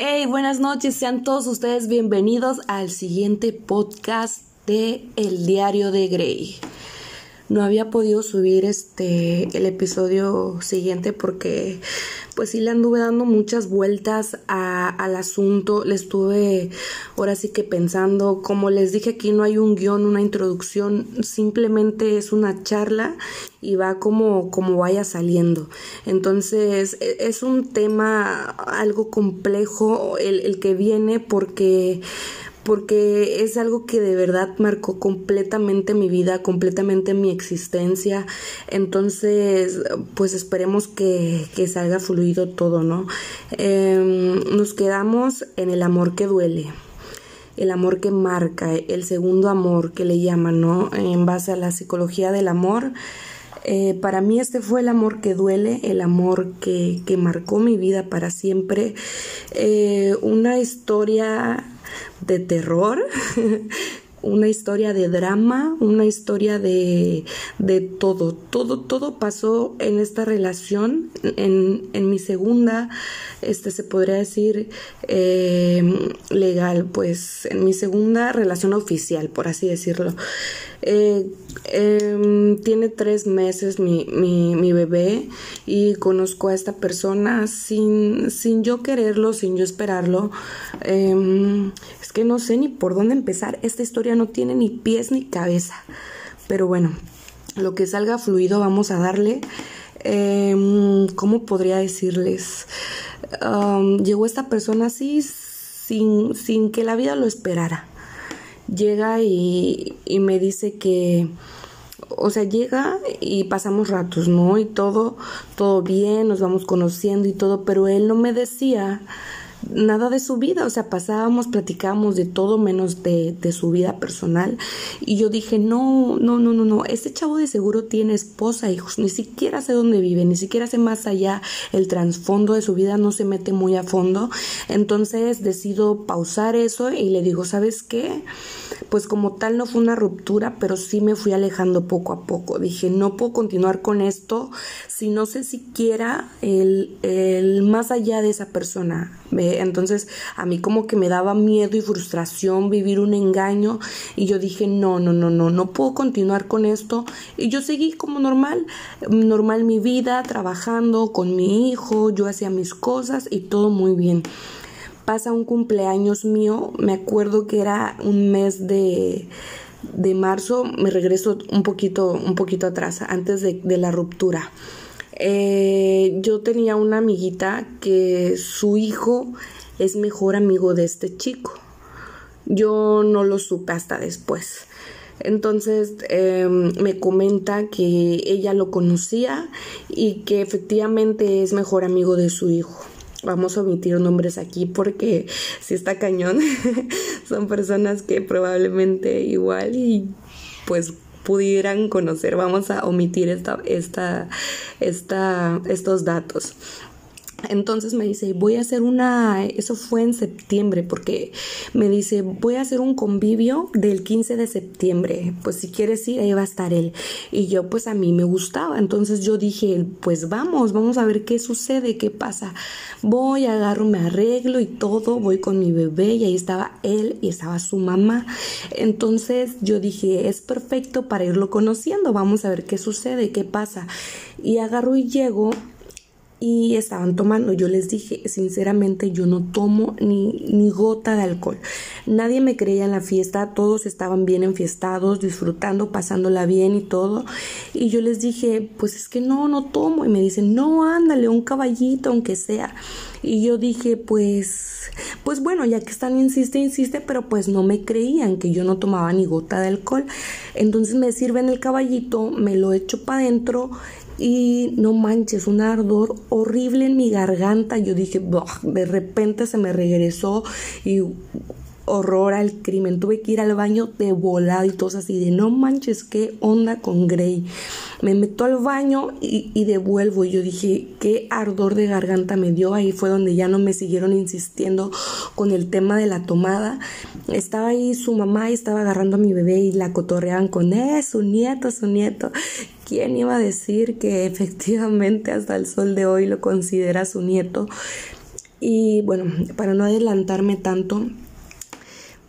Hey, buenas noches, sean todos ustedes bienvenidos al siguiente podcast de El Diario de Grey. No había podido subir este el episodio siguiente porque pues sí le anduve dando muchas vueltas al asunto, le estuve ahora sí que pensando, como les dije aquí no hay un guion, una introducción, simplemente es una charla y va como, como vaya saliendo. Entonces e, es un tema algo complejo el, el que viene porque porque es algo que de verdad marcó completamente mi vida, completamente mi existencia. Entonces, pues esperemos que, salga fluido todo, ¿no? Em, nos quedamos en el amor que duele el amor que marca, el segundo amor que le llaman, ¿no? En base a la psicología del amor. Eh, para mí este fue el amor que duele, el amor que, que marcó mi vida para siempre. Eh, una historia de terror, una historia de drama, una historia de, de todo, todo, todo pasó en esta relación, en, en mi segunda, este se podría decir eh, legal, pues en mi segunda relación oficial, por así decirlo. Eh, em, tiene tres meses mi, mi, bebé y conozco a esta persona sin, sin yo quererlo, sin yo esperarlo. Em, es que no sé ni por dónde empezar. Esta historia no tiene ni pies ni cabeza. Pero bueno, lo que salga fluido vamos a darle. Em, ¿Cómo podría decirles? llegó esta persona así sin, sin que la vida lo esperara llega y, y me dice que, o sea, llega y pasamos ratos, ¿no? Y todo, todo bien, nos vamos conociendo y todo, pero él no me decía nada de su vida, o sea, pasábamos, platicábamos de todo menos de, de, su vida personal. Y yo dije, no, no, no, no, no, este chavo de seguro tiene esposa, hijos, ni siquiera sé dónde vive, ni siquiera sé más allá el trasfondo de su vida, no se mete muy a fondo. Entonces decido pausar eso y le digo, ¿sabes qué? Pues como tal no fue una ruptura, pero sí me fui alejando poco a poco. Dije, no puedo continuar con esto si no sé siquiera el, el más allá de esa persona. Entonces a mí como que me daba miedo y frustración vivir un engaño y yo dije, no, no, no, no, no puedo continuar con esto. Y yo seguí como normal, normal mi vida, trabajando con mi hijo, yo hacía mis cosas y todo muy bien. Pasa un cumpleaños mío, me acuerdo que era un mes de de marzo me regreso un poquito un poquito atrás antes de, de la ruptura eh, yo tenía una amiguita que su hijo es mejor amigo de este chico. Yo no lo supe hasta después. Entonces em, me comenta que ella lo conocía y que efectivamente es mejor amigo de su hijo. Vamos a omitir nombres aquí porque si está cañón, son personas que probablemente igual y pues pudieran conocer. Vamos a omitir esta, esta, esta, estos datos. Entonces me dice, voy a hacer una, eso fue en septiembre, porque me dice, voy a hacer un convivio del 15 de septiembre, pues si quieres ir, ahí va a estar él. Y yo pues a mí me gustaba, entonces yo dije, pues vamos, vamos a ver qué sucede, qué pasa. Voy, agarro, me arreglo y todo, voy con mi bebé y ahí estaba él y estaba su mamá. Entonces yo dije, es perfecto para irlo conociendo, vamos a ver qué sucede, qué pasa. Y agarro y llego y estaban tomando. Yo les dije, sinceramente, yo no tomo ni, ni gota de alcohol. Nadie me creía en la fiesta, todos estaban bien enfiestados, disfrutando, pasándola bien y todo. Y yo les dije, pues es que no, no tomo. Y me dicen, no, ándale, un caballito, aunque sea. Y yo dije, pues, pues bueno, ya que están, insiste, insiste, pero pues no me creían que yo no tomaba ni gota de alcohol. Entonces me sirven el caballito, me lo echo para adentro y no manches, un ardor horrible en mi garganta. Yo dije, de repente se me regresó y horror al crimen. Tuve que ir al baño de volada y todo así de no manches, qué onda con Grey. Me meto al baño y, y, devuelvo. Yo dije, qué ardor de garganta me dio. Ahí fue donde ya no me siguieron insistiendo con el tema de la tomada. Estaba ahí su mamá y estaba agarrando a mi bebé y la cotorreaban con, eh, su nieto, su nieto. ¿Quién iba a decir que efectivamente hasta el sol de hoy lo considera su nieto? Y bueno, para no adelantarme tanto,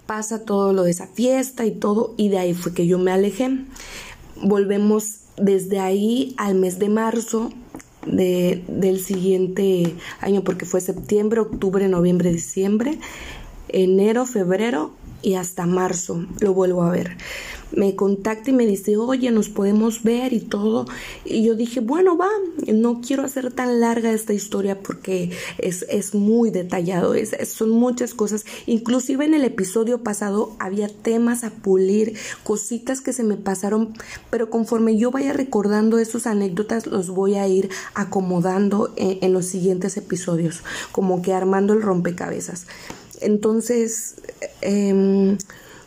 pasa todo lo de esa fiesta y todo, y de ahí fue que yo me alejé. Volvemos desde ahí al mes de marzo de, del siguiente año, porque fue septiembre, octubre, noviembre, diciembre, enero, febrero y hasta marzo lo vuelvo a ver me contacta y me dice, oye, nos podemos ver y todo. Y yo dije, bueno, va, no quiero hacer tan larga esta historia porque es, es muy detallado, es, son muchas cosas. Inclusive en el episodio pasado había temas a pulir, cositas que se me pasaron, pero conforme yo vaya recordando esas anécdotas, los voy a ir acomodando en, en los siguientes episodios, como que armando el rompecabezas. Entonces, eh,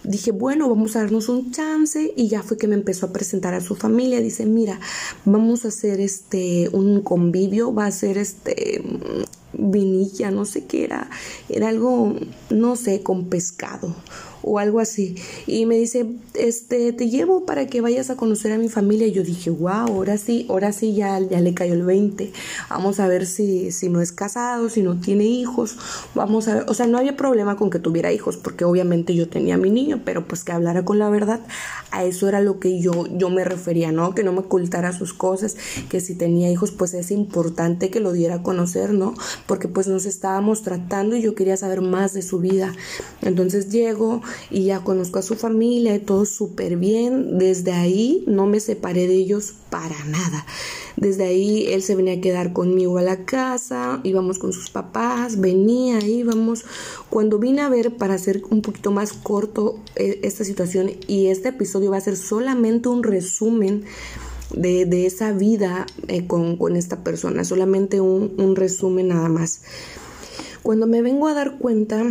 dije, bueno, vamos a darnos un chance y ya fue que me empezó a presentar a su familia. Dice, mira, vamos a hacer este un convivio, va a ser este vinilla, no sé qué era, era algo, no sé, con pescado o algo así. Y me dice, este, te llevo para que vayas a conocer a mi familia. Y yo dije, wow, ahora sí, ahora sí ya, ya le cayó el 20. Vamos a ver si, si no es casado, si no tiene hijos. Vamos a ver, o sea, no había problema con que tuviera hijos, porque obviamente yo tenía mi niño, pero pues que hablara con la verdad. A eso era lo que yo, yo me refería, ¿no? Que no me ocultara sus cosas, que si tenía hijos, pues es importante que lo diera a conocer, ¿no? Porque pues nos estábamos tratando y yo quería saber más de su vida. Entonces llego, y ya conozco a su familia y todo súper bien. Desde ahí no me separé de ellos para nada. Desde ahí él se venía a quedar conmigo a la casa, íbamos con sus papás, venía, íbamos. Cuando vine a ver, para hacer un poquito más corto eh, esta situación, y este episodio va a ser solamente un resumen de, esa vida eh, con, esta persona, solamente un, un resumen nada más. Cuando me vengo a dar cuenta,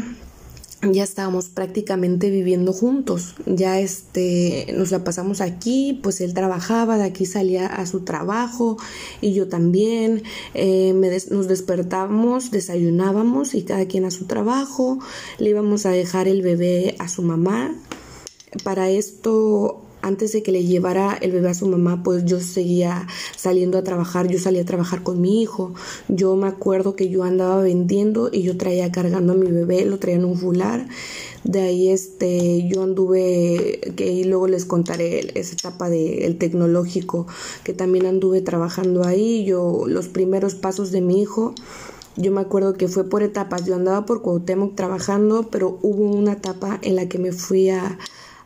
ya estábamos prácticamente viviendo juntos. Ya este nos la pasamos aquí, pues él trabajaba, de aquí salía a su trabajo y yo también. Eh, nos despertábamos, desayunábamos y cada quien a su trabajo. Le íbamos a dejar el bebé a su mamá. Para esto antes de que le llevara el bebé a su mamá, pues yo seguía saliendo a trabajar, yo salía a trabajar con mi hijo. Yo me acuerdo que yo andaba vendiendo y yo traía cargando a mi bebé, lo traía en un fular. De ahí este yo anduve que luego les contaré esa etapa del tecnológico que también anduve trabajando ahí, yo los primeros pasos de mi hijo yo me acuerdo que fue por etapas. Yo andaba por Cuauhtémoc trabajando, pero hubo una etapa en la que me fui a,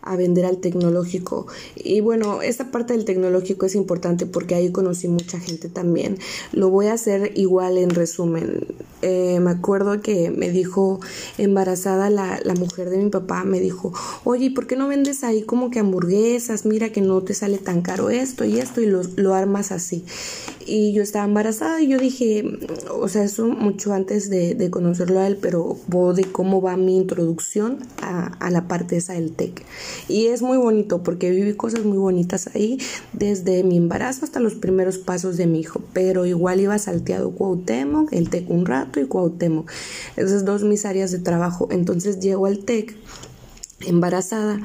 a vender al tecnológico. Y bueno, esta parte del tecnológico es importante porque ahí conocí mucha gente también. Lo voy a hacer igual en resumen. Eh, me acuerdo que me dijo embarazada la, la, mujer de mi papá, me dijo, oye, ¿por qué no vendes ahí como que hamburguesas? Mira que no te sale tan caro esto y esto y lo, lo armas así y yo estaba embarazada y yo dije, o sea, eso mucho antes de, de conocerlo a él, pero de cómo va mi introducción a, a, la parte esa del TEC. Y es muy bonito porque viví cosas muy bonitas ahí, desde mi embarazo hasta los primeros pasos de mi hijo, pero igual iba salteado Cuauhtémoc, el TEC un rato y Cuauhtémoc. Esas dos mis áreas de trabajo. Entonces llego al TEC embarazada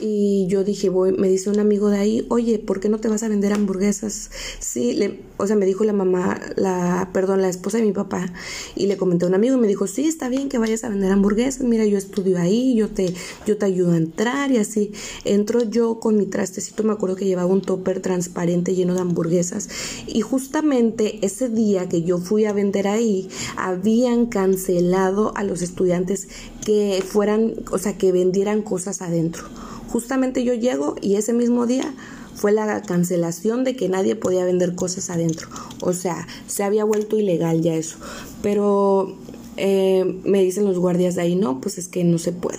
y yo dije, voy, me dice un amigo de ahí, oye, ¿por qué no te vas a vender hamburguesas? Sí, le, o sea, me dijo la mamá, la, perdón, la esposa de mi papá, y le comenté a un amigo y me dijo, sí, está bien que vayas a vender hamburguesas, mira, yo estudio ahí, yo te, yo te ayudo a entrar y así. Entro yo con mi trastecito, me acuerdo que llevaba un topper transparente lleno de hamburguesas, y justamente ese día que yo fui a vender ahí, habían cancelado a los estudiantes que fueran, o sea, que vendieran cosas adentro. Justamente yo llego y ese mismo día fue la cancelación de que nadie podía vender cosas adentro. O sea, se había vuelto ilegal ya eso. Pero eh, me dicen los guardias de ahí, no, pues es que no se puede.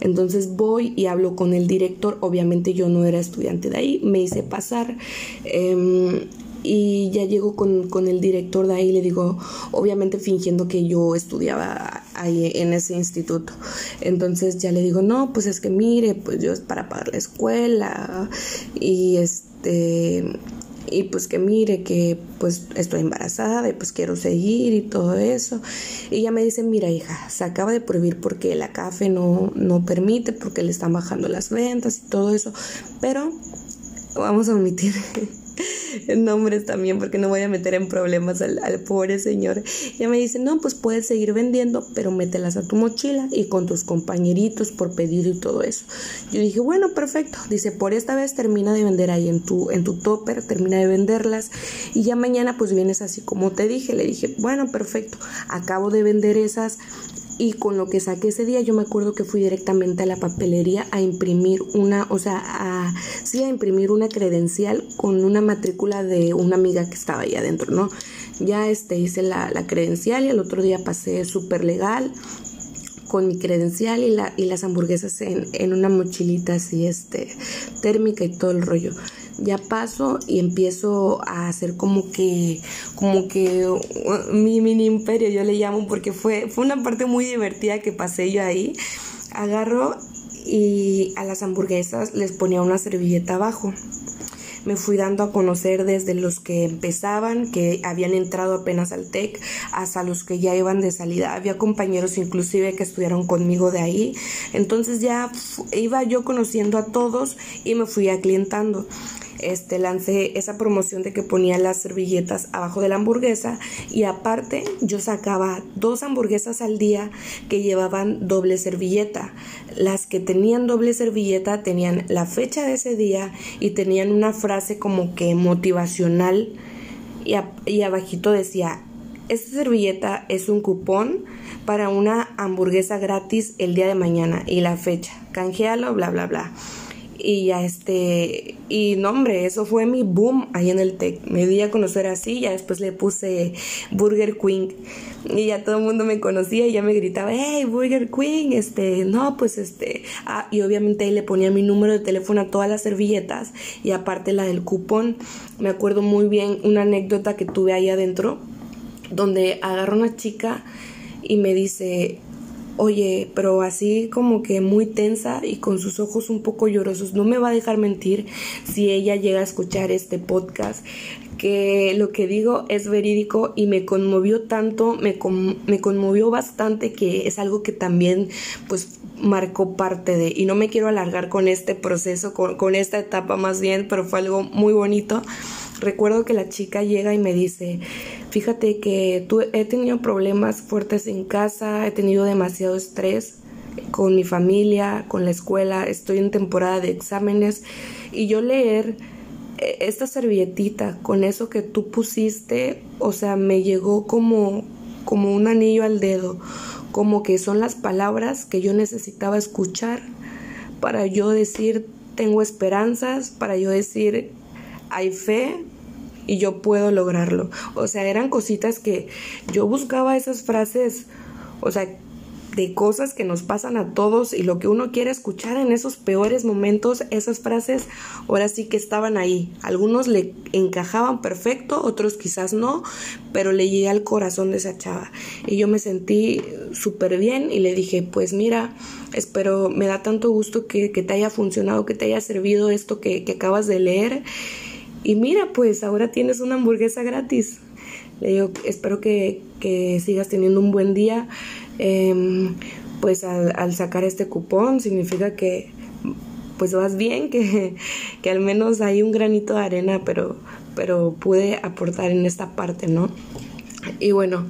Entonces voy y hablo con el director. Obviamente yo no era estudiante de ahí, me hice pasar. Em, y ya llego con, con, el director de ahí y le digo, obviamente fingiendo que yo estudiaba ahí en ese instituto. Entonces ya le digo, no, pues es que mire, pues yo es para pagar la escuela y este y pues que mire que pues estoy embarazada y pues quiero seguir y todo eso. Y ella me dice, mira hija, se acaba de prohibir porque la café no, no permite, porque le están bajando las ventas y todo eso. Pero vamos a omitir nombres también porque no voy a meter en problemas al, al pobre señor. Ya me dice, no, pues puedes seguir vendiendo, pero mételas a tu mochila y con tus compañeritos por pedir y todo eso. Yo dije, bueno, perfecto. Dice, por esta vez termina de vender ahí en tu, en tu topper, termina de venderlas y ya mañana pues vienes así como te dije. Le dije, bueno, perfecto. Acabo de vender esas y con lo que saqué ese día yo me acuerdo que fui directamente a la papelería a imprimir una, o sea, a, sí, a imprimir una credencial con una matrícula de una amiga que estaba ahí adentro, ¿no? Ya este, hice la, la credencial y el otro día pasé súper legal con mi credencial y, la, y las hamburguesas en, en una mochilita así, este, térmica y todo el rollo ya paso y empiezo a hacer como que como que mi mini imperio yo le llamo porque fue fue una parte muy divertida que pasé yo ahí agarro y a las hamburguesas les ponía una servilleta abajo me fui dando a conocer desde los que empezaban, que habían entrado apenas al TEC, hasta los que ya iban de salida. Había compañeros inclusive que estudiaron conmigo de ahí. Entonces ya iba yo conociendo a todos y me fui aclientando este, lancé esa promoción de que ponía las servilletas abajo de la hamburguesa y aparte yo sacaba dos hamburguesas al día que llevaban doble servilleta. Las que tenían doble servilleta tenían la fecha de ese día y tenían una frase como que motivacional y, y abajito decía, esta servilleta es un cupón para una hamburguesa gratis el día de mañana y la fecha. Canjealo, bla, bla, bla y ya este y no hombre eso fue mi boom ahí en el tech me di a conocer así ya después le puse Burger Queen. Y ya todo el mundo me conocía y ya me gritaba hey Burger Queen este no pues este ah, y obviamente ahí le ponía mi número de teléfono a todas las servilletas y aparte la del cupón. Me acuerdo muy bien una anécdota que tuve ahí adentro donde agarró una chica y me dice oye, pero así como que muy tensa y con sus ojos un poco llorosos. No me va a dejar mentir si ella llega a escuchar este podcast que lo que digo es verídico y me conmovió tanto, me, me conmovió bastante que es algo que también pues marcó parte de, y no me quiero alargar con este proceso, con, con esta etapa más bien, pero fue algo muy bonito. Recuerdo que la chica llega y me dice, fíjate que tú, he tenido problemas fuertes en casa, he tenido demasiado estrés con mi familia, con la escuela, estoy en temporada de exámenes y yo leer eh, esta servilletita con eso que tú pusiste, o sea, me llegó como como un anillo al dedo, como que son las palabras que yo necesitaba escuchar para yo decir tengo esperanzas, para yo decir hay fe y yo puedo lograrlo. O sea, eran cositas que yo buscaba esas frases, o sea, de cosas que nos pasan a todos y lo que uno quiere escuchar en esos peores momentos, esas frases ahora sí que estaban ahí. Algunos le encajaban perfecto, otros quizás no, pero le llegué al corazón de esa chava. Y yo me sentí súper bien y le dije, pues mira, espero, me da tanto gusto que, te haya funcionado, que te haya servido esto que, que acabas de leer y mira, pues ahora tienes una hamburguesa gratis. Le digo, espero que, sigas teniendo un buen día. Em, pues al, sacar este cupón significa que pues vas bien, que, que al menos hay un granito de arena, pero, pero pude aportar en esta parte, ¿no? Y bueno,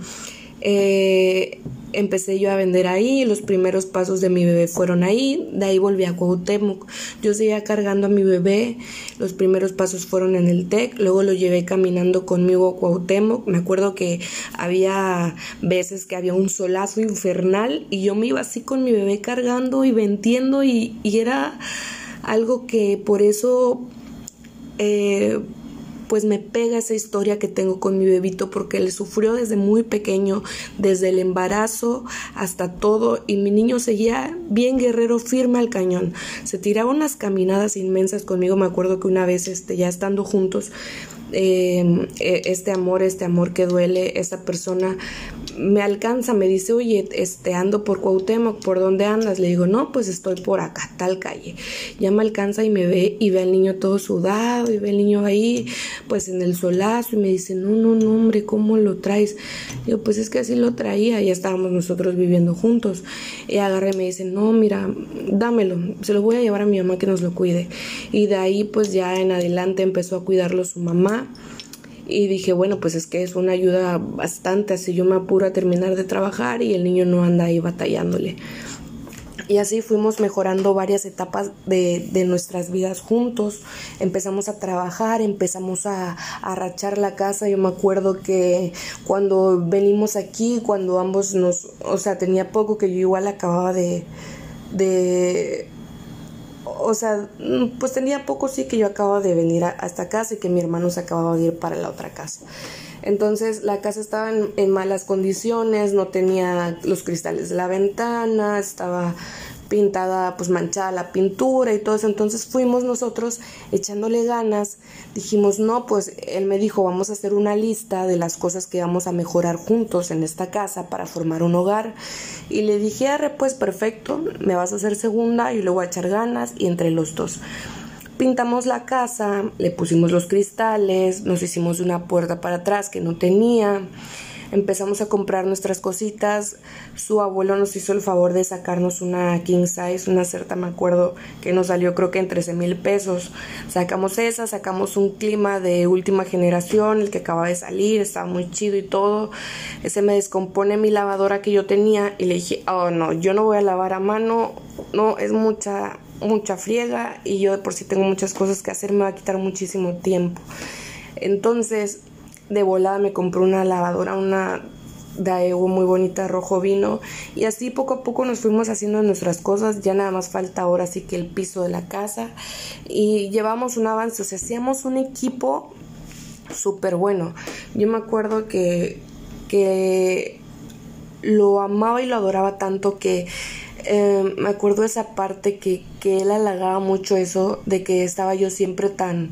eh, empecé yo a vender ahí, los primeros pasos de mi bebé fueron ahí, de ahí volví a Cuauhtémoc. Yo seguía cargando a mi bebé, los primeros pasos fueron en el TEC, luego lo llevé caminando conmigo a Cuauhtémoc. Me acuerdo que había veces que había un solazo infernal y yo me iba así con mi bebé cargando y vendiendo y, y era algo que por eso... Eh, pues me pega esa historia que tengo con mi bebito porque él sufrió desde muy pequeño, desde el embarazo hasta todo y mi niño seguía bien guerrero, firme al cañón. Se tiraba unas caminadas inmensas conmigo, me acuerdo que una vez este, ya estando juntos, em, e, este amor, este amor que duele, esta persona me alcanza, me dice, oye, este, ando por Cuauhtémoc, ¿por dónde andas? Le digo, no, pues estoy por acá, tal calle. Ya me alcanza y me ve y ve al niño todo sudado y ve al niño ahí, pues en el solazo y me dice, no, no, no, hombre, ¿cómo lo traes? Digo, pues es que así lo traía, ya estábamos nosotros viviendo juntos. Y agarré y me dice, no, mira, dámelo, se lo voy a llevar a mi mamá que nos lo cuide. Y de ahí, pues ya en adelante empezó a cuidarlo su mamá y dije, bueno, pues es que es una ayuda bastante, así yo me apuro a terminar de trabajar y el niño no anda ahí batallándole. Y así fuimos mejorando varias etapas de, de nuestras vidas juntos. Empezamos a trabajar, empezamos a, a rachar la casa. Yo me acuerdo que cuando venimos aquí, cuando ambos nos, o sea, tenía poco que yo igual acababa de, de o sea, mm, pues tenía poco sí que yo acababa de venir a, esta casa y que mi hermano se acababa de ir para la otra casa. Entonces la casa estaba en, malas condiciones, no tenía los cristales de la ventana, estaba pintada, pues manchada la pintura y todo eso. Entonces fuimos nosotros echándole ganas. Dijimos, no, pues él me dijo, vamos a hacer una lista de las cosas que vamos a mejorar juntos en esta casa para formar un hogar. Y le dije, pues perfecto, me vas a hacer segunda y luego a echar ganas y entre los dos. Pintamos la casa, le pusimos los cristales, nos hicimos una puerta para atrás que no tenía empezamos a comprar nuestras cositas. Su abuelo nos hizo el favor de sacarnos una king size, una certa, me acuerdo, que nos salió creo que en 13 mil pesos. Sacamos esa, sacamos un clima de última generación, el que acaba de salir, estaba muy chido y todo. Ese me descompone mi lavadora que yo tenía y le dije, oh no, yo no voy a lavar a mano, no, es mucha mucha friega y yo por si tengo muchas cosas que hacer me va a quitar muchísimo tiempo. Entonces de volada me compré una lavadora, una Daewoo muy bonita, rojo vino. Y así poco a poco nos fuimos haciendo nuestras cosas. Ya nada más falta ahora sí que el piso de la casa. Y llevamos un avance, o sea, hacíamos un equipo súper bueno. Yo me acuerdo que, que lo amaba y lo adoraba tanto que eh, me acuerdo esa parte que, que él halagaba mucho eso, de que estaba yo siempre tan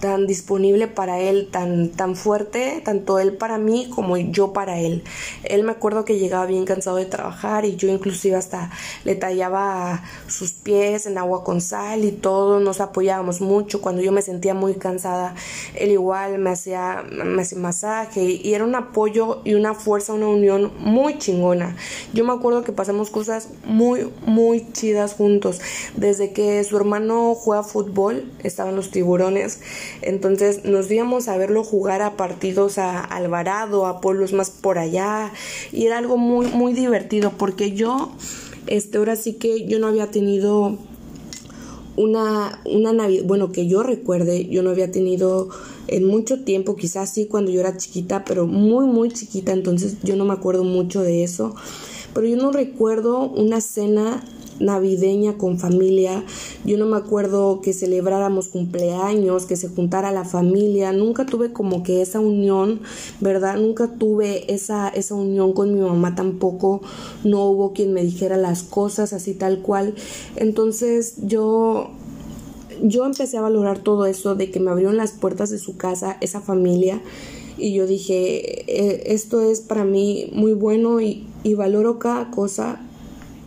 tan disponible para él, tan, tan fuerte, tanto él para mí como yo para él. Él me acuerdo que llegaba bien cansado de trabajar y yo inclusive hasta le tallaba sus pies en agua con sal y todo, nos apoyábamos mucho. Cuando yo me sentía muy cansada, él igual me hacía, me hacía masaje y era un apoyo y una fuerza, una unión muy chingona. Yo me acuerdo que pasamos cosas muy, muy chidas juntos. Desde que su hermano juega fútbol, estaban los tiburones, entonces nos íbamos a verlo jugar a partidos a Alvarado, a pueblos más por allá. Y era algo muy, muy divertido porque yo, este, ahora sí que yo no había tenido una, una Navidad, bueno, que yo recuerde, yo no había tenido en mucho tiempo, quizás sí cuando yo era chiquita, pero muy, muy chiquita, entonces yo no me acuerdo mucho de eso. Pero yo no recuerdo una cena navideña con familia. Yo no me acuerdo que celebráramos cumpleaños, que se juntara la familia. Nunca tuve como que esa unión, ¿verdad? Nunca tuve esa, esa unión con mi mamá tampoco. No hubo quien me dijera las cosas así tal cual. Entonces yo yo empecé a valorar todo eso de que me abrieron las puertas de su casa, esa familia, y yo dije, eh, esto es para mí muy bueno y, y valoro cada cosa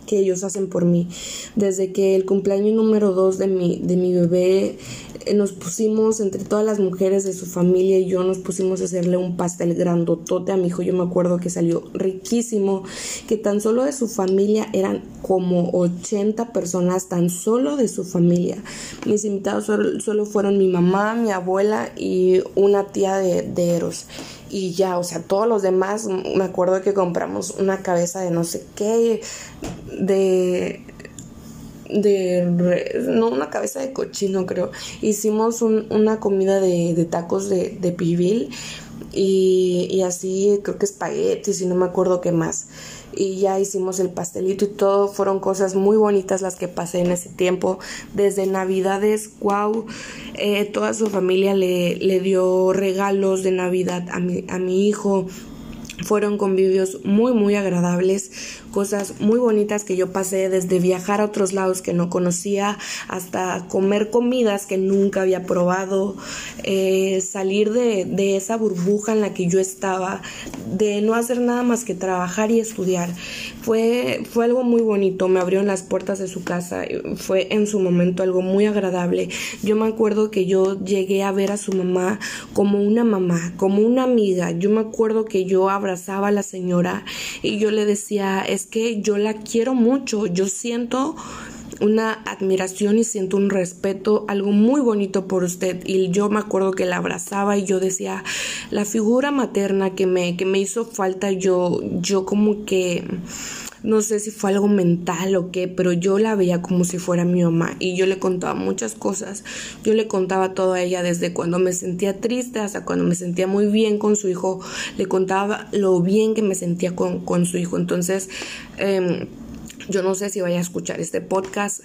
que ellos hacen por mí. Desde que el cumpleaños número 2 de mi, de mi bebé eh, nos pusimos entre todas las mujeres de su familia y yo nos pusimos a hacerle un pastel grandotote a mi hijo. Yo me acuerdo que salió riquísimo, que tan solo de su familia eran como 80 personas, tan solo de su familia. Mis invitados solo, fueron mi mamá, mi abuela y una tía de, de Eros y ya, o sea, todos los demás, me acuerdo que compramos una cabeza de no sé qué, de de no una cabeza de cochino creo. Hicimos una comida de, de tacos de, de pibil y, y así creo que espaguetis y no me acuerdo qué más y ya hicimos el pastelito y todo. Fueron cosas muy bonitas las que pasé en ese tiempo. Desde Navidades, wow, eh, toda su familia le, le dio regalos de Navidad a mi, a mi hijo fueron convivios muy muy agradables, cosas muy bonitas que yo pasé desde viajar a otros lados que no conocía hasta comer comidas que nunca había probado, eh, salir de, de esa burbuja en la que yo estaba, de no hacer nada más que trabajar y estudiar. Fue, fue algo muy bonito, me abrieron las puertas de su casa, fue en su momento algo muy agradable. Yo me acuerdo que yo llegué a ver a su mamá como una mamá, como una amiga. Yo me acuerdo que yo abrazaba a la señora y yo le decía, que yo la quiero mucho, yo siento una admiración y siento un respeto, algo muy bonito por usted. Y yo me acuerdo que la abrazaba y yo decía, la figura materna que me, que me hizo falta, yo, yo como que no sé si fue algo mental o qué, pero yo la veía como si fuera mi mamá y yo le contaba muchas cosas. Yo le contaba todo a ella desde cuando me sentía triste hasta cuando me sentía muy bien con su hijo. Le contaba lo bien que me sentía con, con su hijo. Entonces, eh, yo no sé si vaya a escuchar este podcast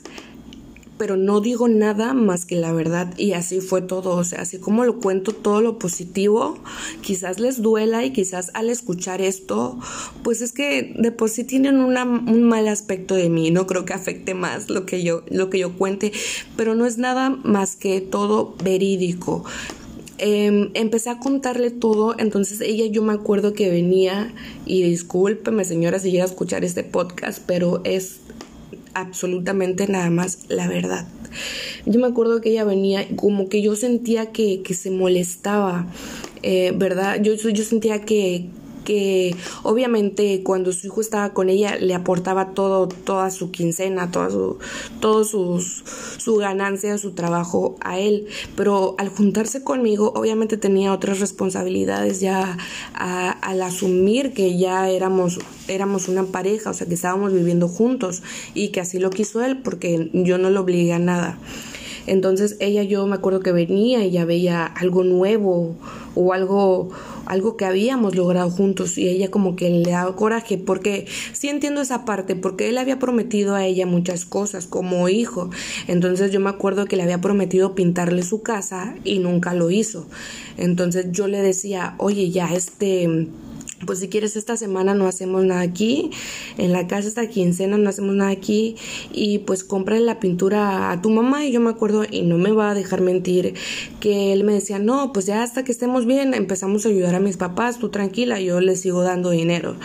pero no digo nada más que la verdad y así fue todo, o sea, así como lo cuento todo lo positivo, quizás les duela y quizás al escuchar esto, pues es que de por sí tienen un mal aspecto de mí, no creo que afecte más lo que yo lo que yo cuente, pero no es nada más que todo verídico. Em, empecé a contarle todo, entonces ella yo me acuerdo que venía y discúlpeme señora si llega a escuchar este podcast, pero es absolutamente nada más la verdad. Yo me acuerdo que ella venía como que yo sentía que, que se molestaba, eh, ¿verdad? Yo, yo sentía que, que obviamente cuando su hijo estaba con ella le aportaba todo, toda su quincena, toda su, todo sus, su ganancia, su trabajo a él, pero al juntarse conmigo obviamente tenía otras responsabilidades ya al asumir que ya éramos, éramos una pareja, o sea que estábamos viviendo juntos y que así lo quiso él porque yo no lo obligué a nada. Entonces ella yo me acuerdo que venía y ya veía algo nuevo o algo algo que habíamos logrado juntos. Y ella como que le daba coraje porque sí entiendo esa parte porque él había prometido a ella muchas cosas como hijo. Entonces yo me acuerdo que le había prometido pintarle su casa y nunca lo hizo. Entonces yo le decía oye ya este pues si quieres esta semana no hacemos nada aquí, en la casa esta quincena no hacemos nada aquí y pues compra la pintura a tu mamá. Y yo me acuerdo y no me va a dejar mentir que él me decía no pues ya hasta que estemos bien empezamos a ayudar a mis papás, tú tranquila, yo les sigo dando dinero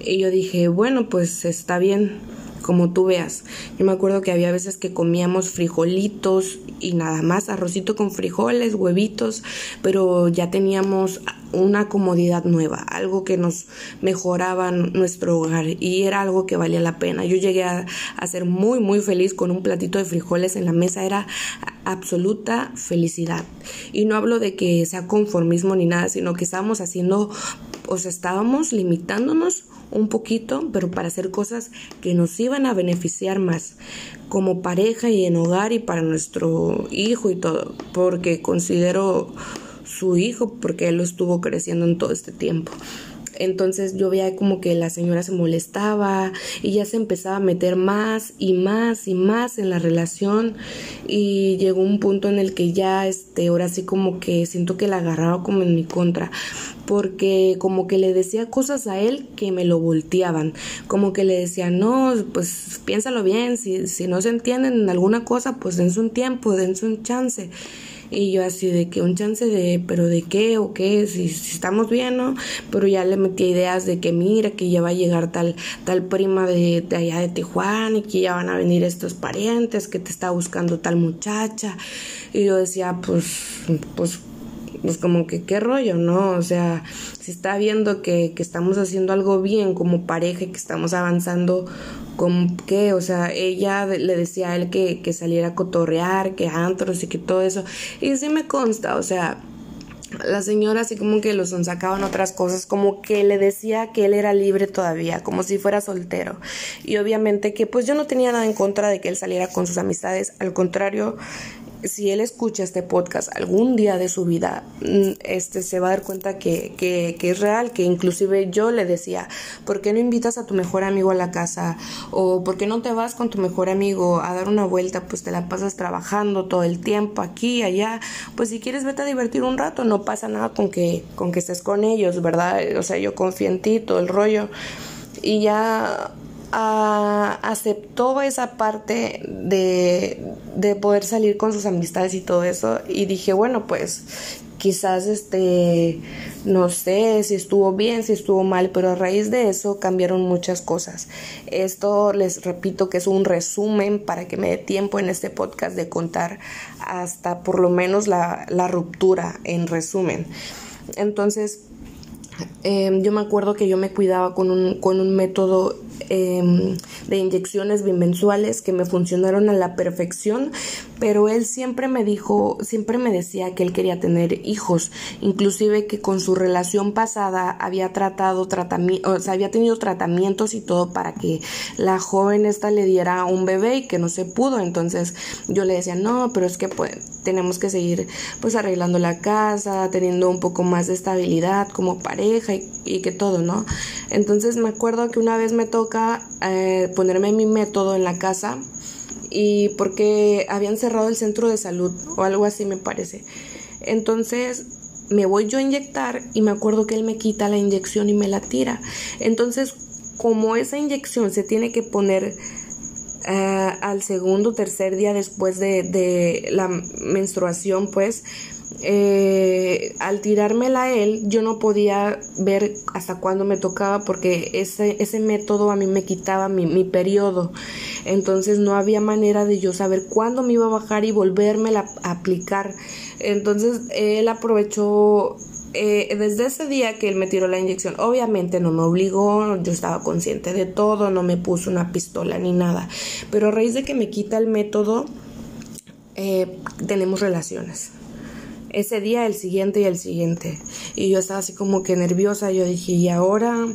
y yo dije bueno pues está bien como tú veas. Yo me acuerdo que había veces que comíamos frijolitos y nada más, arrocito con frijoles, huevitos, pero ya teníamos una comodidad nueva, algo que nos mejoraba nuestro hogar y era algo que valía la pena. Yo llegué a, a ser muy, muy feliz con un platito de frijoles en la mesa, era absoluta felicidad. Y no hablo de que sea conformismo ni nada, sino que estábamos haciendo, o sea, estábamos limitándonos un poquito, pero para hacer cosas que nos iban a beneficiar más como pareja y en hogar y para nuestro hijo y todo, porque considero su hijo porque él lo estuvo creciendo en todo este tiempo. Entonces yo veía como que la señora se molestaba y ya se empezaba a meter más y más y más en la relación y llegó un punto en el que ya este ahora sí como que siento que la agarraba como en mi contra porque como que le decía cosas a él que me lo volteaban, como que le decía, no, pues piénsalo bien, si, si no se entienden en alguna cosa, pues dense un tiempo, dense un chance. Y yo así de que un chance de, pero de qué o qué, si, si estamos bien, ¿no? Pero ya le metí ideas de que mira, que ya va a llegar tal, tal prima de, de allá de Tijuana y que ya van a venir estos parientes, que te está buscando tal muchacha. Y yo decía, pues, pues pues como que qué rollo, ¿no? O sea, si está viendo que, que estamos haciendo algo bien como pareja y que estamos avanzando, ¿con qué? O sea, ella le decía a él que, que saliera a cotorrear, que antros y que todo eso. Y sí me consta, o sea, la señora así como que los sacaban otras cosas, como que le decía que él era libre todavía, como si fuera soltero. Y obviamente que pues yo no tenía nada en contra de que él saliera con sus amistades, al contrario, si él escucha este podcast algún día de su vida, mm, este se va a dar cuenta que, que, es real, que inclusive yo le decía, ¿por qué no invitas a tu mejor amigo a la casa? O ¿por qué no te vas con tu mejor amigo a dar una vuelta? Pues te la pasas trabajando todo el tiempo aquí, allá. Pues si quieres vete a divertir un rato, no pasa nada con que, con que estés con ellos, ¿verdad? O sea, yo confío en ti, todo el rollo. Y ya aceptó esa parte de, de, poder salir con sus amistades y todo eso y dije bueno pues quizás este no sé si estuvo bien si estuvo mal pero a raíz de eso cambiaron muchas cosas. Esto les repito que es un resumen para que me dé tiempo en este podcast de contar hasta por lo menos la, la ruptura en resumen. Entonces Em, yo me acuerdo que yo me cuidaba con un, con un método em, de inyecciones bimensuales que me funcionaron a la perfección, pero él siempre me dijo, siempre me decía que él quería tener hijos, inclusive que con su relación pasada había tratado tratamiento, o sea, había tenido tratamientos y todo para que la joven esta le diera un bebé y que no se pudo, entonces yo le decía, no, pero es que pues tenemos que seguir pues arreglando la casa, teniendo un poco más de estabilidad como pareja y, que todo, ¿no? Entonces me acuerdo que una vez me toca eh, ponerme mi método en la casa y porque habían cerrado el centro de salud o algo así me parece. Entonces me voy yo a inyectar y me acuerdo que él me quita la inyección y me la tira. Entonces, como esa inyección se tiene que poner eh, al segundo o tercer día después de, de la menstruación, pues eh, al tirármela a él, yo no podía ver hasta cuándo me tocaba porque ese, ese método a mí me quitaba mi, mi periodo. Entonces no había manera de yo saber cuándo me iba a bajar y volverme a aplicar. Entonces él aprovechó eh, desde ese día que él me tiró la inyección, obviamente no me obligó, yo estaba consciente de todo, no me puso una pistola ni nada, pero a raíz de que me quita el método, eh, tenemos relaciones. Ese día, el siguiente y el siguiente. Y yo estaba así como que nerviosa, yo dije, ¿y ahora?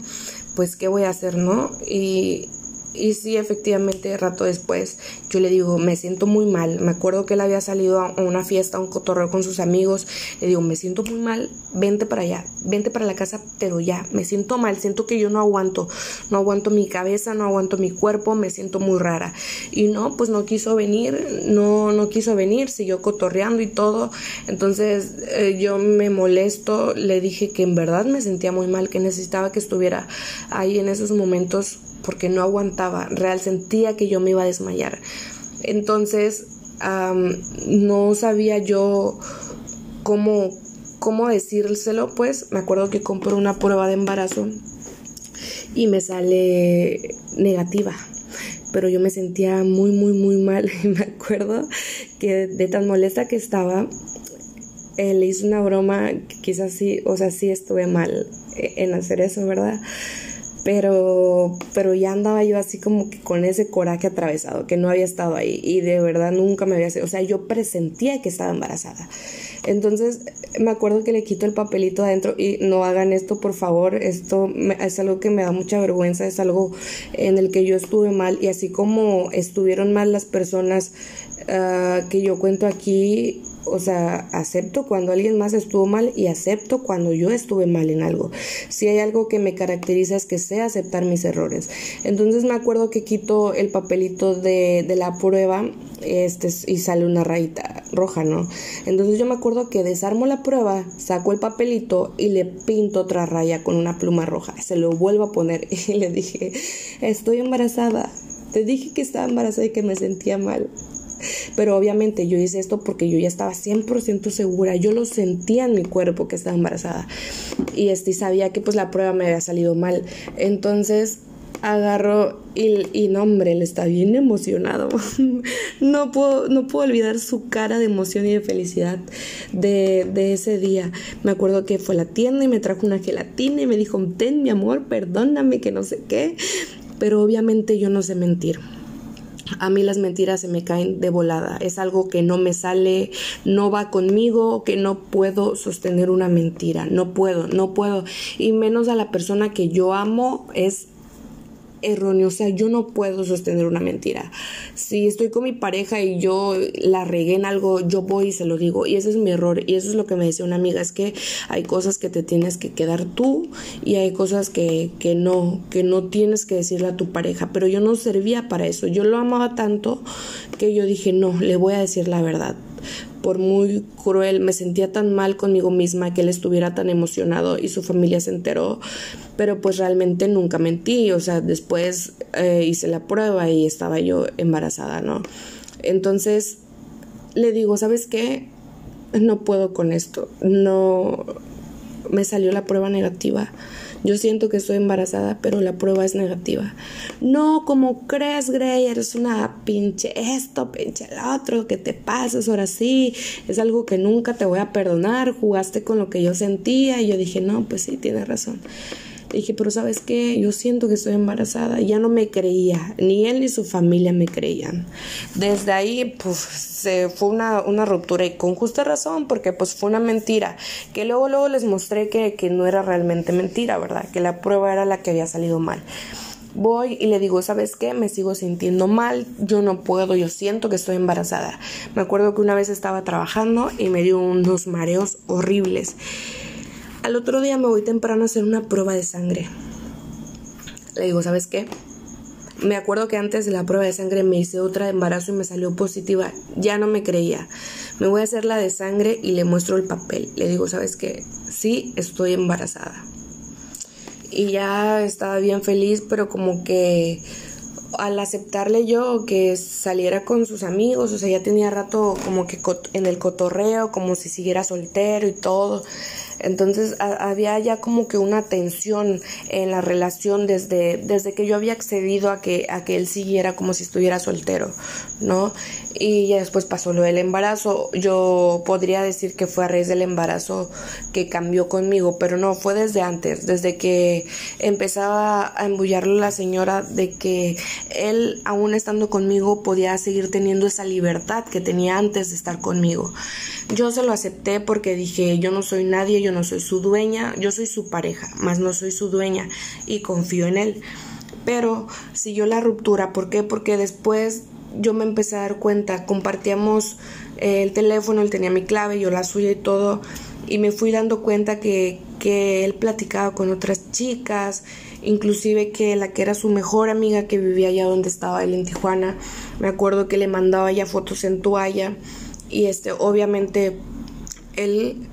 Pues, ¿qué voy a hacer, no? Y y sí, efectivamente, rato después, yo le digo, me siento muy mal. Me acuerdo que él había salido a una fiesta, a un cotorreo con sus amigos. Le digo, me siento muy mal, vente para allá, vente para la casa, pero ya, me siento mal, siento que yo no aguanto. No aguanto mi cabeza, no aguanto mi cuerpo, me siento muy rara. Y no, pues no quiso venir, no, no quiso venir, siguió cotorreando y todo. Entonces eh, yo me molesto, le dije que en verdad me sentía muy mal, que necesitaba que estuviera ahí en esos momentos porque no aguantaba, real sentía que yo me iba a desmayar. Entonces, no sabía yo cómo, cómo decírselo, pues me acuerdo que compré una prueba de embarazo y me sale negativa. Pero yo me sentía muy, muy, muy mal. Y me acuerdo que de tan molesta que estaba, eh, le hice una broma, quizás sí, o sea, sí estuve mal en hacer eso, ¿verdad? Pero, pero ya andaba yo así como que con ese coraje atravesado, que no había estado ahí y de verdad nunca me había, o sea, yo presentía que estaba embarazada. Entonces me acuerdo que le quito el papelito adentro y no hagan esto por favor, esto es algo que me da mucha vergüenza, es algo en el que yo estuve mal y así como estuvieron mal las personas ah, que yo cuento aquí, o sea, acepto cuando alguien más estuvo mal y acepto cuando yo estuve mal en algo. Si hay algo que me caracteriza es que sé aceptar mis errores. Entonces me acuerdo que quito el papelito de, de la prueba este, y sale una rayita roja, ¿no? Entonces yo me acuerdo que desarmo la prueba, saco el papelito y le pinto otra raya con una pluma roja. Se lo vuelvo a poner y le dije, estoy embarazada. Te dije que estaba embarazada y que me sentía mal. Pero obviamente yo hice esto porque yo ya estaba 100% segura, yo lo sentía en mi cuerpo que estaba embarazada y este, sabía que pues la prueba me había salido mal. Entonces agarro y, y no hombre, él está bien emocionado. no, puedo, no puedo olvidar su cara de emoción y de felicidad de, de, ese día. Me acuerdo que fue a la tienda y me trajo una gelatina y me dijo, ten mi amor, perdóname que no sé qué. Pero obviamente yo no sé mentir a mí las mentiras se me caen de volada. Es algo que no me sale, no va conmigo, que no puedo sostener una mentira. No puedo, no puedo. Y menos a la persona que yo amo es erróneo, o sea, yo no puedo sostener una mentira. Si estoy con mi pareja y yo la regué en algo, yo voy y se lo digo, y ese es mi error, y eso es lo que me decía una amiga, es que hay cosas que te tienes que quedar tú y hay cosas que, que no, que no tienes que decirle a tu pareja, pero yo no servía para eso, yo lo amaba tanto que yo dije, no, le voy a decir la verdad por muy cruel, me sentía tan mal conmigo misma que él estuviera tan emocionado y su familia se enteró, pero pues realmente nunca mentí, o sea, después eh, hice la prueba y estaba yo embarazada, ¿no? Entonces le digo, ¿sabes qué? No puedo con esto, no me salió la prueba negativa yo siento que estoy embarazada, pero la prueba es negativa. No, como crees, Grey, eres una pinche esto, pinche el otro, que te pasas ahora sí, es algo que nunca te voy a perdonar, jugaste con lo que yo sentía y yo dije, no, pues sí, tienes razón dije, pero sabes qué, yo siento que estoy embarazada. Ya no me creía, ni él ni su familia me creían. Desde ahí, pues, se fue una, una ruptura y con justa razón, porque pues fue una mentira, que luego, luego les mostré que, que no era realmente mentira, ¿verdad? Que la prueba era la que había salido mal voy y le digo, ¿sabes qué? Me sigo sintiendo mal, yo no puedo, yo siento que estoy embarazada. Me acuerdo que una vez estaba trabajando y me dio unos mareos horribles. Al otro día me voy temprano a hacer una prueba de sangre. Le digo, ¿sabes qué? Me acuerdo que antes de la prueba de sangre me hice otra de embarazo y me salió positiva. Ya no me creía. Me voy a hacer la de sangre y le muestro el papel. Le digo, ¿sabes qué? Sí, estoy embarazada. Y ya estaba bien feliz, pero como que al aceptarle yo que saliera con sus amigos, o sea, ya tenía rato como que en el cotorreo, como si siguiera soltero y todo. Entonces había ya como que una tensión en la relación desde, desde que yo había accedido a que, a que él siguiera como si estuviera soltero, ¿no? Y ya después pasó lo del embarazo. Yo podría decir que fue a raíz del embarazo que cambió conmigo, pero no, fue desde antes, desde que empezaba a embullarle la señora de que él, aún estando conmigo, podía seguir teniendo esa libertad que tenía antes de estar conmigo. Yo se lo acepté porque dije, yo no soy nadie, yo no soy su dueña, yo soy su pareja, más no soy su dueña y confío en él. Pero siguió la ruptura, ¿por qué? Porque después yo me empecé a dar cuenta, compartíamos el teléfono, él tenía mi clave, yo la suya y todo, y me fui dando cuenta que, que él platicaba con otras chicas, inclusive que la que era su mejor amiga que vivía allá donde estaba él en Tijuana, me acuerdo que le mandaba ya fotos en toalla y este obviamente él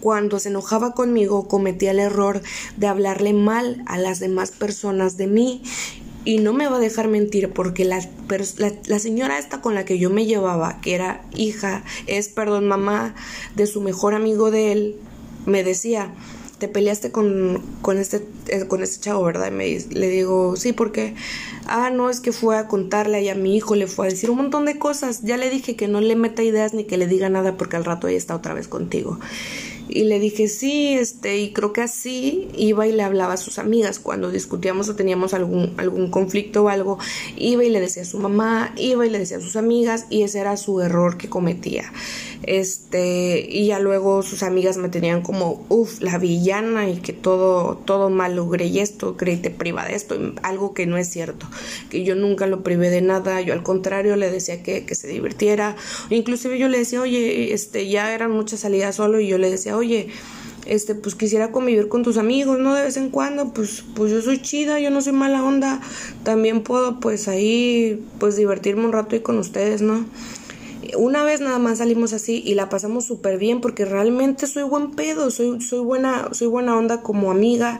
cuando se enojaba conmigo cometía el error de hablarle mal a las demás personas de mí y no me va a dejar mentir porque la, la, señora esta con la que yo me llevaba, que era hija, es, perdón, mamá de su mejor amigo de él, me decía, te peleaste con, con, este, eh, con este chavo, ¿verdad? Y me, le digo, sí, porque, ah, no, es que fue a contarle a mi hijo, le fue a decir un montón de cosas, ya le dije que no le meta ideas ni que le diga nada porque al rato ella está otra vez contigo. Y le dije, sí, este, y creo que así iba y le hablaba a sus amigas. Cuando discutíamos o teníamos algún, algún conflicto o algo, iba y le decía a su mamá, iba y le decía a sus amigas y ese era su error que cometía. Este, y ya luego sus amigas me tenían como, uff, la villana y que todo, todo mal logré y esto, creí te priva de esto, algo que no es cierto, que yo nunca lo privé de nada, yo al contrario le decía que, que se divirtiera, inclusive yo le decía, oye, este, ya eran muchas salidas solo y yo le decía, oye, este, pues quisiera convivir con tus amigos, ¿no? De vez en cuando, pues, pues yo soy chida, yo no soy mala onda, también puedo, pues ahí, pues divertirme un rato y con ustedes, ¿no? Una vez nada más salimos así y la pasamos súper bien porque realmente soy buen pedo, soy, soy, buena, soy buena onda como amiga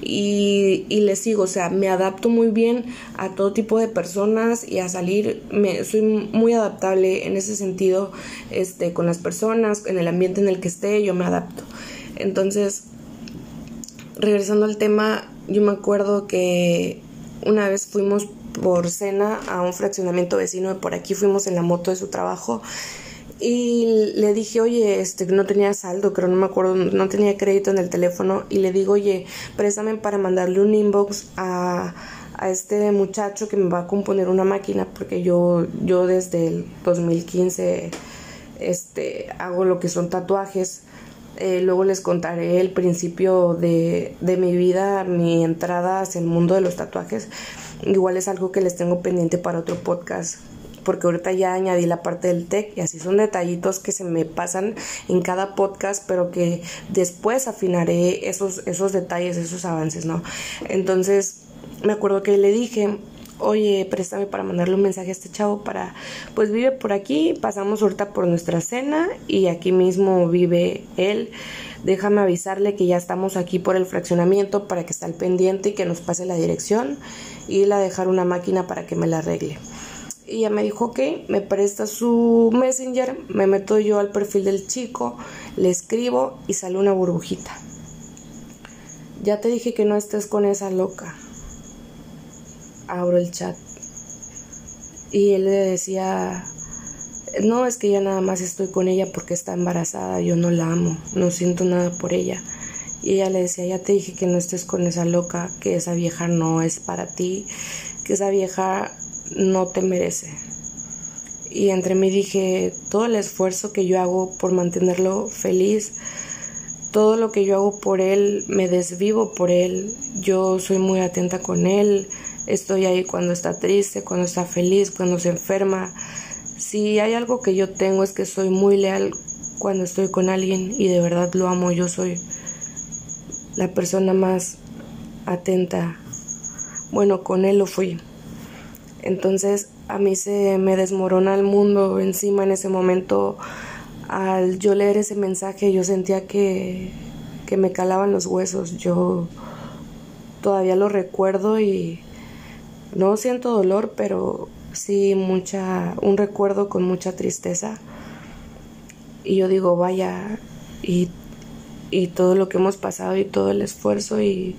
y, y le sigo, o sea, me adapto muy bien a todo tipo de personas y a salir, me, soy muy adaptable en ese sentido este, con las personas, en el ambiente en el que esté, yo me adapto. Entonces, regresando al tema, yo me acuerdo que una vez fuimos por cena a un fraccionamiento vecino de por aquí, fuimos en la moto de su trabajo. Y le dije, oye, este, no tenía saldo, creo, no me acuerdo, no tenía crédito en el teléfono y le digo, oye, préstame para mandarle un inbox a, a este muchacho que me va a componer una máquina porque yo, yo desde el 2015 este, hago lo que son tatuajes. Eh, luego les contaré el principio de, de mi vida, mi entrada hacia el mundo de los tatuajes. Igual es algo que les tengo pendiente para otro podcast porque ahorita ya añadí la parte del tech y así son detallitos que se me pasan en cada podcast, pero que después afinaré esos, esos detalles, esos avances, ¿no? Entonces, me acuerdo que le dije, oye, préstame para mandarle un mensaje a este chavo para, pues vive por aquí, pasamos ahorita por nuestra cena y aquí mismo vive él. Déjame avisarle que ya estamos aquí por el fraccionamiento para que esté al pendiente y que nos pase la dirección y la dejar una máquina para que me la arregle. Y ella me dijo, ok, me presta su messenger, me meto yo al perfil del chico, le escribo y sale una burbujita. Ya te dije que no estés con esa loca abro el chat y él le decía, no, es que ya nada más estoy con ella porque está embarazada, yo no la amo, no siento nada por ella. Y ella le decía, ya te dije que no estés con esa loca, que esa vieja no es para ti, que esa vieja no te merece. Y entre mí dije, todo el esfuerzo que yo hago por mantenerlo feliz, todo lo que yo hago por él, me desvivo por él, yo soy muy atenta con él, Estoy ahí cuando está triste, cuando está feliz, cuando se enferma. Si hay algo que yo tengo es que soy muy leal cuando estoy con alguien y de verdad lo amo. Yo soy la persona más atenta. Bueno, con él lo fui. Entonces a mí se me desmorona el mundo encima en ese momento. Al yo leer ese mensaje yo sentía que, que me calaban los huesos. Yo todavía lo recuerdo y no siento dolor, pero sí mucha, un recuerdo con mucha tristeza. Y yo digo, vaya, y, y todo lo que hemos pasado y todo el esfuerzo y,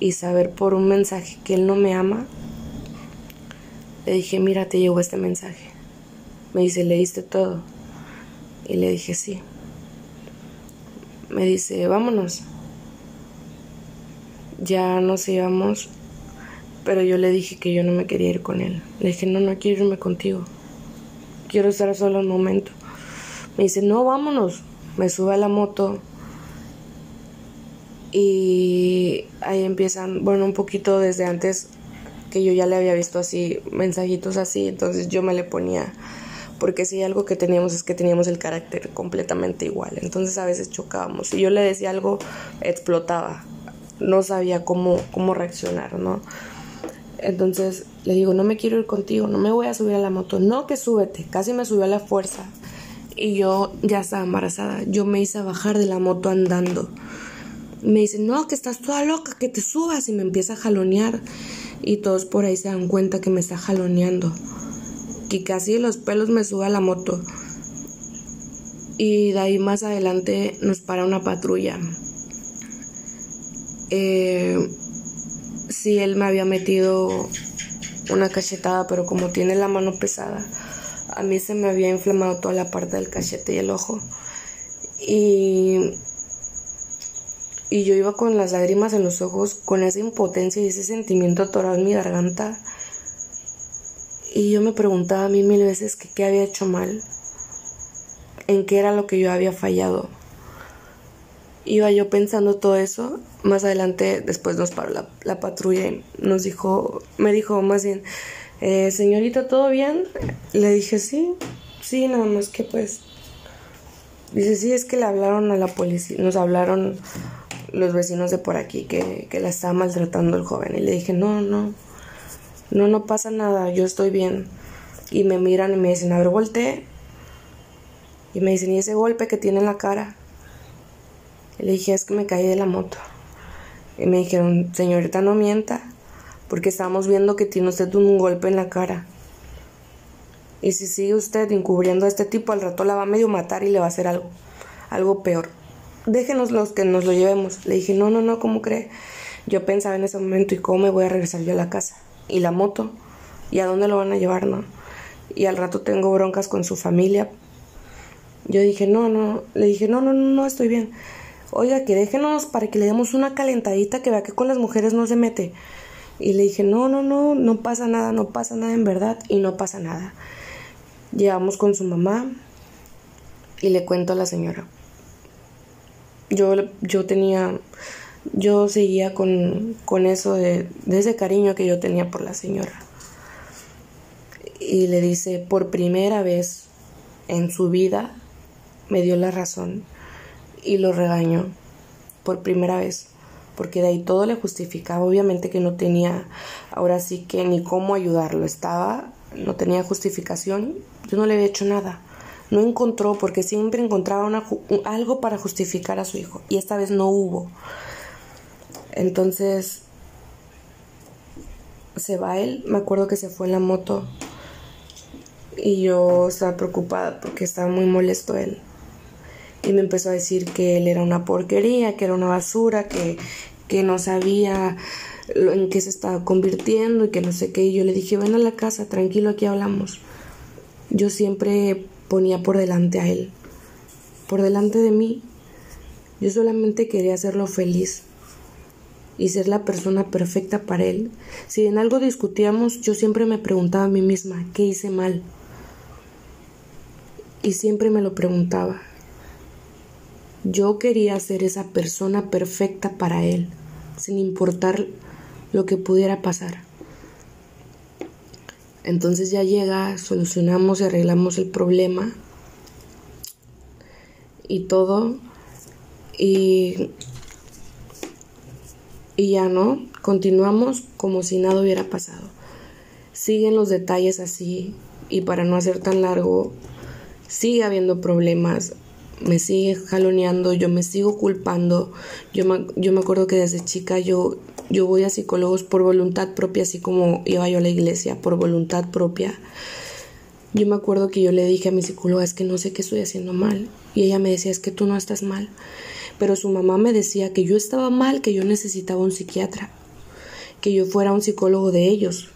y saber por un mensaje que él no me ama. Le dije, mira, te llegó este mensaje. Me dice, ¿leíste todo? Y le dije, sí. Me dice, vámonos. Ya nos íbamos pero yo le dije que yo no me quería ir con él. Le dije, no, no quiero irme contigo. Quiero estar solo un momento. Me dice, no, vámonos. Me sube a la moto. Y ahí empiezan, bueno, un poquito desde antes que yo ya le había visto así, mensajitos así, entonces yo me le ponía, porque si algo que teníamos es que teníamos el carácter completamente igual, entonces a veces chocábamos. Si yo le decía algo, explotaba, no sabía cómo, cómo reaccionar, ¿no? Entonces le digo, no me quiero ir contigo, no me voy a subir a la moto. No, que súbete. Casi me subió a la fuerza. Y yo ya estaba embarazada. Yo me hice bajar de la moto andando. Me dice, no, que estás toda loca, que te subas. Y me empieza a jalonear. Y todos por ahí se dan cuenta que me está jaloneando. Que casi los pelos me sube a la moto. Y de ahí más adelante nos para una patrulla. Eh sí él me había metido una cachetada, pero como tiene la mano pesada, a mí se me había inflamado toda la parte del cachete y el ojo. Y, y yo iba con las lágrimas en los ojos, con esa impotencia y ese sentimiento atorado en mi garganta. Y yo me preguntaba a mí mil veces qué había hecho mal, en qué era lo que yo había fallado iba yo pensando todo eso. Más adelante, después nos paró la, patrulla y nos dijo, me dijo más bien, eh, señorita, ¿todo bien? Le dije, sí, sí, nada más que pues. Dice, sí, es que le hablaron a la policía, nos hablaron los vecinos de por aquí que, que la estaba maltratando el joven. Y le dije, no, no, no, no pasa nada, yo estoy bien. Y me miran y me dicen, a ver, volteé. Y me dicen, ¿y ese golpe que tiene en la cara? Le dije, es que me caí de la moto. Y me dijeron, señorita, no mienta, porque estamos viendo que tiene usted un golpe en la cara. Y si sigue usted encubriendo a este tipo, al rato la va a medio matar y le va a hacer algo, algo peor. Déjenos los que nos lo llevemos. Le dije, no, no, no, ¿cómo cree? Yo pensaba en ese momento, ¿y cómo me voy a regresar yo a la casa? ¿Y la moto? ¿Y a dónde lo van a llevar, no? Y al rato tengo broncas con su familia. Yo dije, no, no, le dije, no, no, no, no, estoy bien oiga, que déjenos para que le demos una calentadita que vea que con las mujeres no se mete. Y le dije, no, no, no, no pasa nada, no pasa nada en verdad y no pasa nada. Llegamos con su mamá y le cuento a la señora. yo, yo tenía, yo seguía con, con eso de, de ese cariño que yo tenía por la señora. Y le dice, por primera vez en su vida me dio la razón y lo regañó por primera vez porque de ahí todo le justificaba obviamente que no tenía ahora sí que ni cómo ayudarlo estaba no tenía justificación yo no le había hecho nada no encontró porque siempre encontraba una, algo para justificar a su hijo y esta vez no hubo entonces se va él me acuerdo que se fue en la moto y yo estaba preocupada porque estaba muy molesto él. Y me empezó a decir que él era una porquería, que era una basura, que, que no sabía en qué se estaba convirtiendo y que no sé qué. Y yo le dije, ven a la casa, tranquilo, aquí hablamos. Yo siempre ponía por delante a él, por delante de mí. Yo solamente quería hacerlo feliz y ser la persona perfecta para él. Si en algo discutíamos, yo siempre me preguntaba a mí misma, ¿qué hice mal? y siempre me lo preguntaba. Yo quería ser esa persona perfecta para él, sin importar lo que pudiera pasar. Entonces ya llega, solucionamos y arreglamos el problema y todo y y ya no, continuamos como si nada hubiera pasado. Siguen los detalles así y para no hacer tan largo, sigue habiendo problemas, me sigue jaloneando, yo me sigo culpando. Yo me, yo me acuerdo que desde chica yo, yo voy a psicólogos por voluntad propia, así como iba yo a la iglesia, por voluntad propia. Yo me acuerdo que yo le dije a mi psicóloga, es que no sé qué estoy haciendo mal. Y ella me decía, es que tú no estás mal. Pero su mamá me decía que yo estaba mal, que yo necesitaba un psiquiatra, que yo fuera un psicólogo de ellos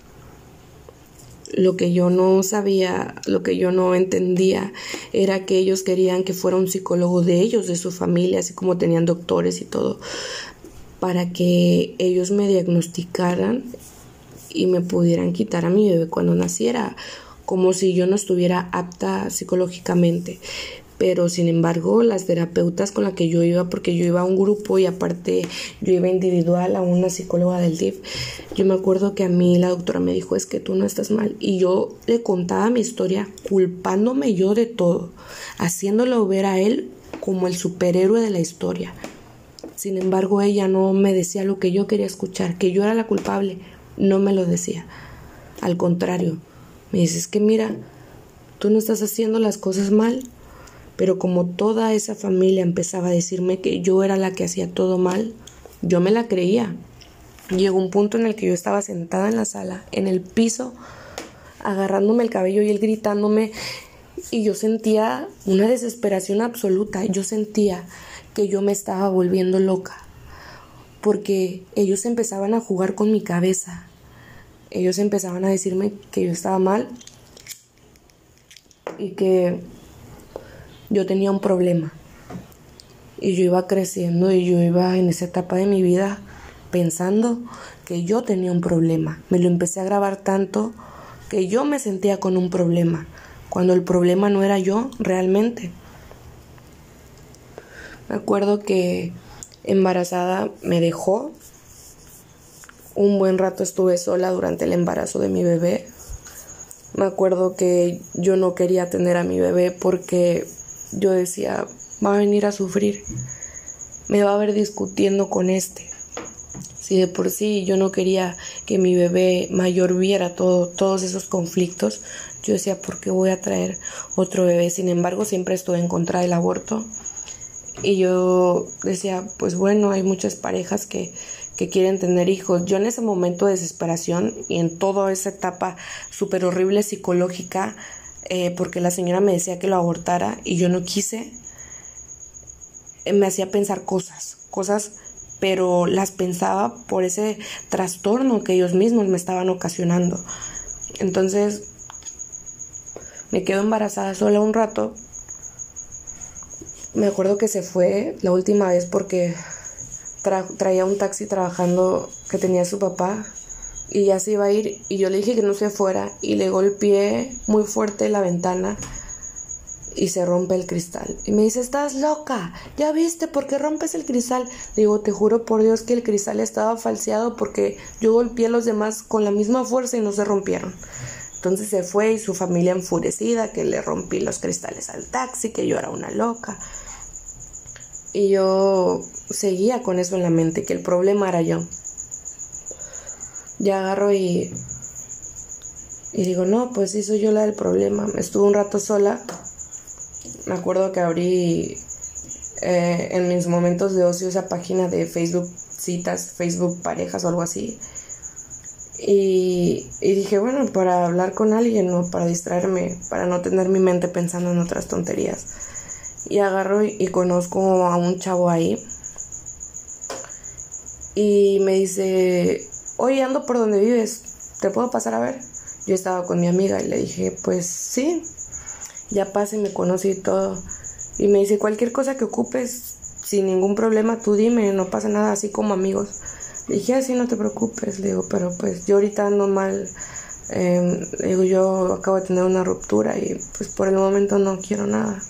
lo que yo no sabía, lo que yo no entendía, era que ellos querían que fuera un psicólogo de ellos, de su familia, así como tenían doctores y todo, para que ellos me diagnosticaran y me pudieran quitar a mi bebé cuando naciera, como si yo no estuviera apta psicológicamente pero sin embargo las terapeutas con las que yo iba, porque yo iba a un grupo y aparte yo iba individual a una psicóloga del DIF, yo me acuerdo que a mí la doctora me dijo es que tú no estás mal y yo le contaba mi historia culpándome yo de todo, haciéndolo ver a él como el superhéroe de la historia. Sin embargo, ella no me decía lo que yo quería escuchar, que yo era la culpable, no me lo decía. Al contrario, me dice, es que mira, tú no estás haciendo las cosas mal, pero como toda esa familia empezaba a decirme que yo era la que hacía todo mal, yo me la creía. Llegó un punto en el que yo estaba sentada en la sala, en el piso, agarrándome el cabello y él gritándome y yo sentía una desesperación absoluta. Yo sentía que yo me estaba volviendo loca porque ellos empezaban a jugar con mi cabeza. Ellos empezaban a decirme que yo estaba mal y que yo tenía un problema. Y yo iba creciendo y yo iba en esa etapa de mi vida pensando que yo tenía un problema. Me lo empecé a grabar tanto que yo me sentía con un problema, cuando el problema no era yo realmente. Me acuerdo que embarazada me dejó. Un buen rato estuve sola durante el embarazo de mi bebé. Me acuerdo que yo no quería tener a mi bebé porque yo decía, va a venir a sufrir, me va a ver discutiendo con este. Si de por sí yo no quería que mi bebé mayor viera todo, todos esos conflictos, yo decía, ¿por qué voy a traer otro bebé? Sin embargo, siempre estuve en contra del aborto. Y yo decía, pues bueno, hay muchas parejas que, que quieren tener hijos. Yo en ese momento de desesperación y en toda esa etapa súper horrible psicológica, eh, porque la señora me decía que lo abortara y yo no quise, eh, me hacía pensar cosas, cosas, pero las pensaba por ese trastorno que ellos mismos me estaban ocasionando. Entonces, me quedo embarazada sola un rato. Me acuerdo que se fue la última vez porque traía un taxi trabajando que tenía su papá y ya se iba a ir y yo le dije que no se fuera y le golpeé muy fuerte la ventana y se rompe el cristal. Y me dice, estás loca, ya viste por qué rompes el cristal. Digo, te juro por Dios que el cristal estaba falseado porque yo golpeé a los demás con la misma fuerza y no se rompieron. Entonces se fue y su familia enfurecida que le rompí los cristales al taxi, que yo era una loca. Y yo seguía con eso en la mente, que el problema era yo. Ya agarro y, y digo, no, pues sí soy yo la del problema. Estuve un rato sola me acuerdo que abrí eh, en mis momentos de ocio esa página de Facebook citas, Facebook parejas o algo así. Y, dije, bueno, para hablar con alguien, ¿no? Para distraerme, para no tener mi mente pensando en otras tonterías. Y agarro y, y conozco a un chavo ahí. Y me dice, oye, ando por donde vives, ¿te puedo pasar a ver? Yo estaba con mi amiga y le dije, pues sí, ya pasa y me conoce y todo. Y me dice, cualquier cosa que ocupes, sin ningún problema, tú dime, no pasa nada, así como amigos. Le dije, así no te preocupes, le digo, pero pues yo ahorita ando mal, eh, digo, yo acabo de tener una ruptura y pues por el momento no quiero nada.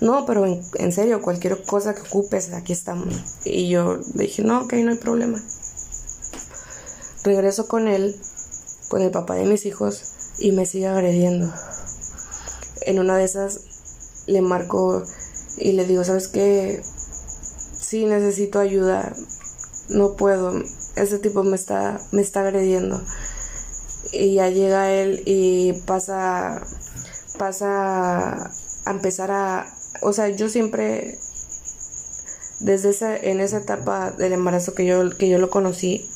No, pero en, en serio, cualquier cosa que ocupes, aquí estamos. Y yo le dije, no, ok, no hay problema. Regreso con él, con el papá de mis hijos, y me sigue agrediendo en una de esas le marco y le digo, ¿sabes qué? Sí, necesito ayuda, no puedo, ese tipo me está, me está agrediendo. Y ya llega él y pasa, pasa a empezar a, o sea, yo siempre, desde esa, en esa etapa del embarazo que yo, que yo lo conocí,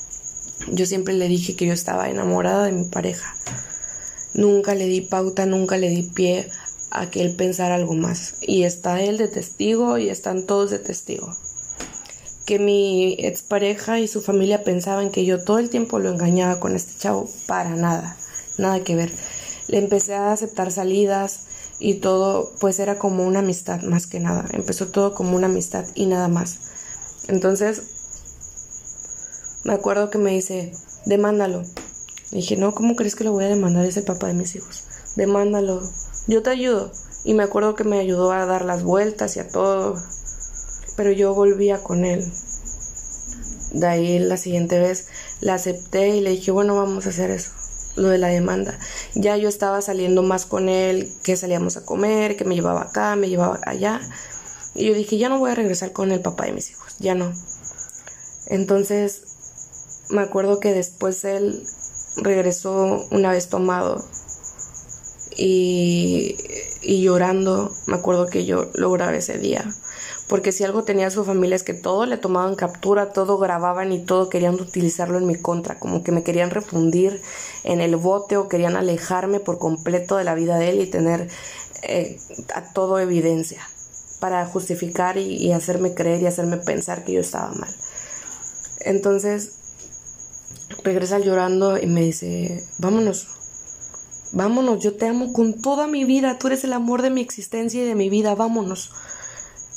yo siempre le dije que yo estaba enamorada de mi pareja. Nunca le di pauta, nunca le di pie a que él pensara algo más. Y está él de testigo y están todos de testigo. Que mi expareja y su familia pensaban que yo todo el tiempo lo engañaba con este chavo. Para nada, nada que ver. Le empecé a aceptar salidas y todo, pues era como una amistad más que nada. Empezó todo como una amistad y nada más. Entonces, me acuerdo que me dice, demándalo. dije, no, ¿cómo crees que lo voy a demandar? Es el papá de mis hijos. Demándalo, yo te ayudo. Y me acuerdo que me ayudó a dar las vueltas y a todo. Pero yo volvía con él. De ahí la siguiente vez la acepté y le dije, bueno, vamos a hacer eso, lo de la demanda. Ya yo estaba saliendo más con él, que salíamos a comer, que me llevaba acá, me llevaba allá. Y yo dije, ya no voy a regresar con el papá de mis hijos, ya no. Entonces, me acuerdo que después él regresó una vez tomado y, llorando, me acuerdo que yo lo grabé ese día. Porque si algo tenía su familia es que todo le tomaban captura, todo grababan y todo querían utilizarlo en mi contra, como que me querían refundir en el bote o querían alejarme por completo de la vida de él y tener eh, a todo evidencia para justificar y, y hacerme creer y hacerme pensar que yo estaba mal. Entonces regresa llorando y me dice, vámonos, Vámonos, yo te amo con toda mi vida, tú eres el amor de mi existencia y de mi vida, vámonos.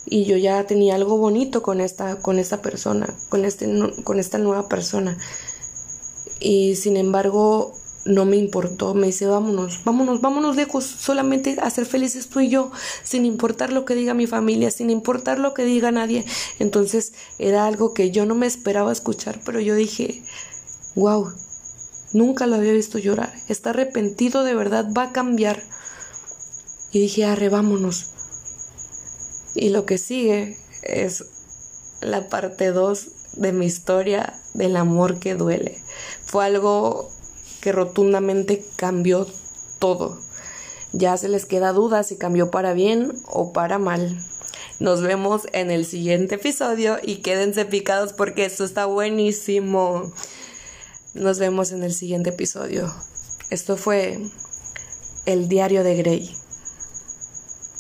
Y yo ya tenía algo bonito con esta, con esta persona, con, este, con esta nueva persona. Y sin embargo, no me importó, me dice, vámonos, vámonos, vámonos lejos, solamente a ser felices tú y yo, sin importar lo que diga mi familia, sin importar lo que diga nadie. Entonces era algo que yo no me esperaba escuchar, pero yo dije, wow, Nunca lo había visto llorar. Está arrepentido de verdad, va a cambiar. Y dije, arre, vámonos. Y lo que sigue es la parte 2 de mi historia del amor que duele. Fue algo que rotundamente cambió todo. Ya se les queda duda si cambió para bien o para mal. Nos vemos en el siguiente episodio y quédense picados porque esto está buenísimo. Nos vemos en el siguiente episodio. Esto fue El Diario de Grey.